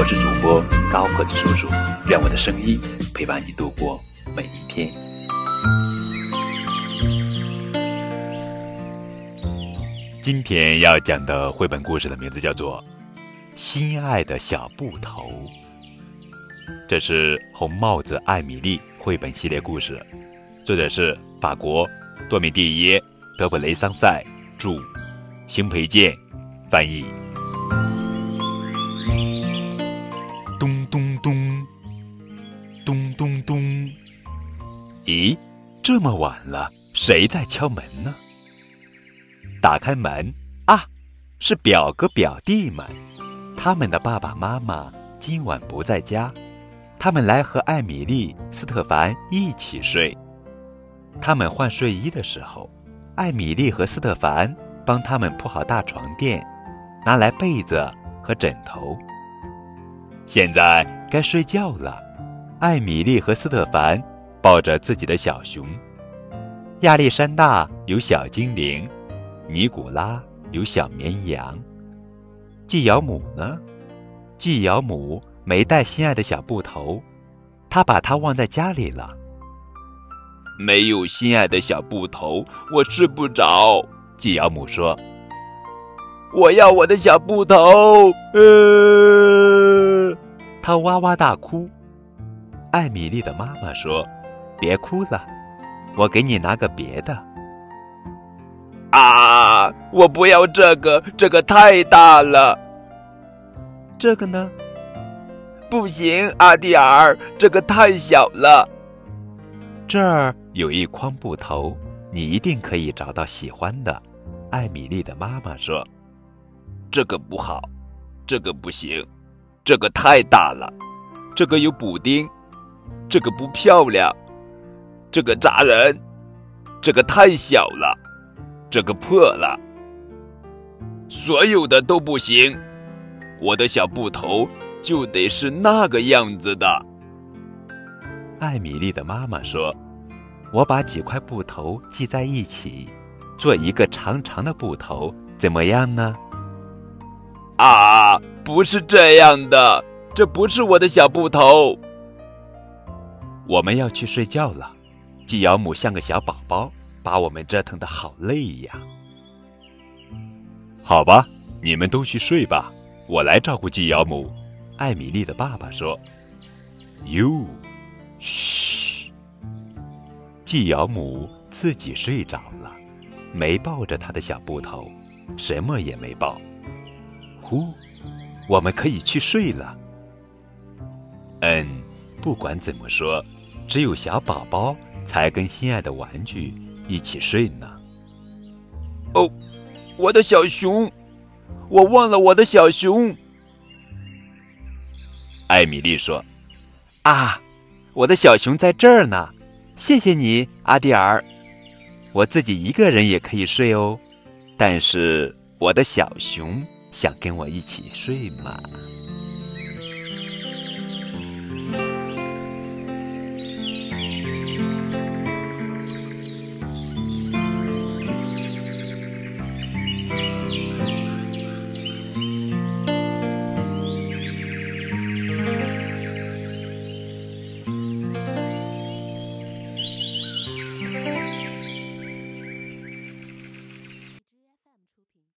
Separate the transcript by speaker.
Speaker 1: 我是主播高个子叔叔，愿我的声音陪伴你度过每一天。今天要讲的绘本故事的名字叫做《心爱的小布头》，这是红帽子艾米丽绘本系列故事，作者是法国多米蒂耶·德布雷桑塞。著，邢培建翻译。咚咚咚，咚咚咚。咦，这么晚了，谁在敲门呢？打开门啊，是表哥表弟们，他们的爸爸妈妈今晚不在家，他们来和艾米丽、斯特凡一起睡。他们换睡衣的时候。艾米丽和斯特凡帮他们铺好大床垫，拿来被子和枕头。现在该睡觉了。艾米丽和斯特凡抱着自己的小熊。亚历山大有小精灵，尼古拉有小绵羊。季尧姆呢？季尧姆没带心爱的小布头，他把它忘在家里了。
Speaker 2: 没有心爱的小布头，我睡不着。
Speaker 1: 季尧姆说：“
Speaker 2: 我要我的小布头。”呃，
Speaker 1: 他哇哇大哭。艾米丽的妈妈说：“别哭了，我给你拿个别的。”
Speaker 2: 啊！我不要这个，这个太大了。
Speaker 1: 这个呢？
Speaker 2: 不行，阿蒂尔，这个太小了。
Speaker 1: 这儿。有一筐布头，你一定可以找到喜欢的。艾米丽的妈妈说：“
Speaker 2: 这个不好，这个不行，这个太大了，这个有补丁，这个不漂亮，这个扎人，这个太小了，这个破了，所有的都不行。我的小布头就得是那个样子的。”
Speaker 1: 艾米丽的妈妈说。我把几块布头系在一起，做一个长长的布头，怎么样呢？
Speaker 2: 啊，不是这样的，这不是我的小布头。
Speaker 1: 我们要去睡觉了，季尧母像个小宝宝，把我们折腾的好累呀。好吧，你们都去睡吧，我来照顾季尧母。艾米丽的爸爸说：“哟，嘘。”季尧母自己睡着了，没抱着他的小布头，什么也没抱。呼，我们可以去睡了。嗯，不管怎么说，只有小宝宝才跟心爱的玩具一起睡呢。
Speaker 2: 哦，我的小熊，我忘了我的小熊。
Speaker 1: 艾米丽说：“啊，我的小熊在这儿呢。”谢谢你，阿蒂尔。我自己一个人也可以睡哦，但是我的小熊想跟我一起睡吗。